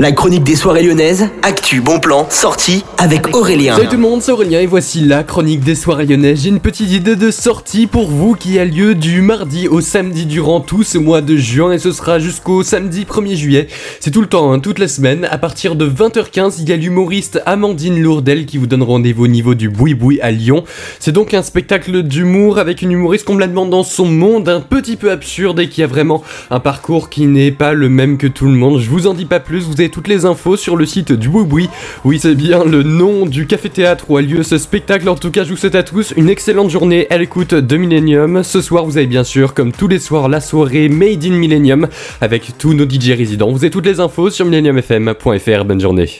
La chronique des soirées lyonnaises, actu, bon plan, sortie avec Aurélien. Salut tout le monde, c'est Aurélien et voici la chronique des soirées lyonnaises. J'ai une petite idée de sortie pour vous qui a lieu du mardi au samedi durant tout ce mois de juin et ce sera jusqu'au samedi 1er juillet. C'est tout le temps, hein, toute la semaine. À partir de 20h15, il y a l'humoriste Amandine Lourdel qui vous donne rendez-vous au niveau du Boui Boui à Lyon. C'est donc un spectacle d'humour avec une humoriste complètement dans son monde, un petit peu absurde et qui a vraiment un parcours qui n'est pas le même que tout le monde. Je vous en dis pas plus, vous avez toutes les infos sur le site du Boui Oui, c'est bien le nom du café-théâtre où a lieu ce spectacle. En tout cas, je vous souhaite à tous une excellente journée à l'écoute de Millennium. Ce soir, vous avez bien sûr, comme tous les soirs, la soirée Made in Millennium avec tous nos DJ résidents. Vous avez toutes les infos sur millenniumfm.fr. Bonne journée.